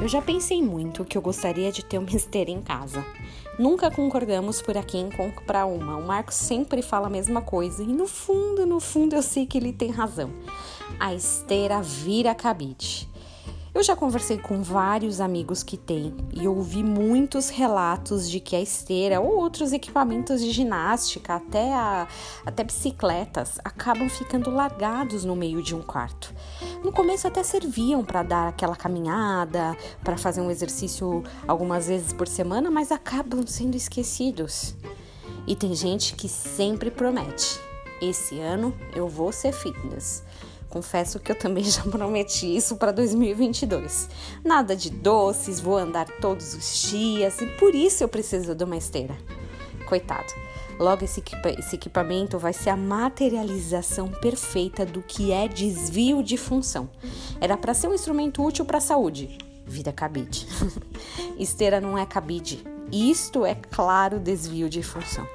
Eu já pensei muito que eu gostaria de ter uma esteira em casa. Nunca concordamos por aqui em comprar uma. O Marcos sempre fala a mesma coisa e no fundo, no fundo eu sei que ele tem razão. A esteira vira cabide. Eu já conversei com vários amigos que têm e ouvi muitos relatos de que a esteira ou outros equipamentos de ginástica, até, a, até bicicletas, acabam ficando largados no meio de um quarto. No começo até serviam para dar aquela caminhada, para fazer um exercício algumas vezes por semana, mas acabam sendo esquecidos. E tem gente que sempre promete: esse ano eu vou ser fitness. Confesso que eu também já prometi isso para 2022. Nada de doces, vou andar todos os dias e por isso eu preciso de uma esteira. Coitado. Logo, esse, esse equipamento vai ser a materialização perfeita do que é desvio de função. Era para ser um instrumento útil para a saúde. Vida cabide. Esteira não é cabide. Isto é claro desvio de função.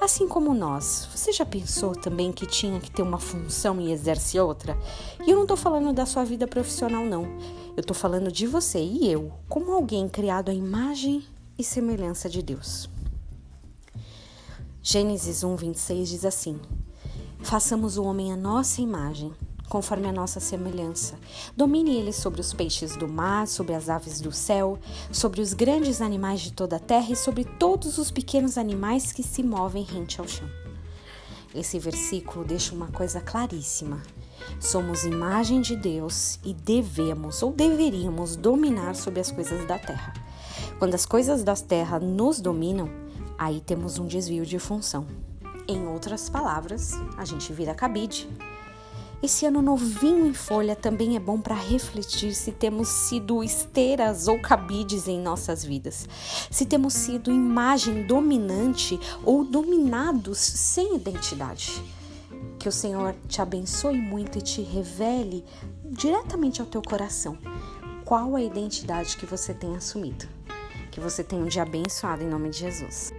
Assim como nós, você já pensou também que tinha que ter uma função e exerce outra? E eu não estou falando da sua vida profissional, não. Eu estou falando de você e eu, como alguém criado à imagem e semelhança de Deus. Gênesis 1, 26 diz assim: Façamos o homem à nossa imagem conforme a nossa semelhança. Domine ele sobre os peixes do mar, sobre as aves do céu, sobre os grandes animais de toda a terra e sobre todos os pequenos animais que se movem rente ao chão. Esse versículo deixa uma coisa claríssima. Somos imagem de Deus e devemos ou deveríamos dominar sobre as coisas da terra. Quando as coisas da terra nos dominam, aí temos um desvio de função. Em outras palavras, a gente vira cabide esse ano novinho em folha também é bom para refletir se temos sido esteiras ou cabides em nossas vidas, se temos sido imagem dominante ou dominados sem identidade. Que o Senhor te abençoe muito e te revele diretamente ao teu coração qual a identidade que você tem assumido. Que você tenha um dia abençoado em nome de Jesus.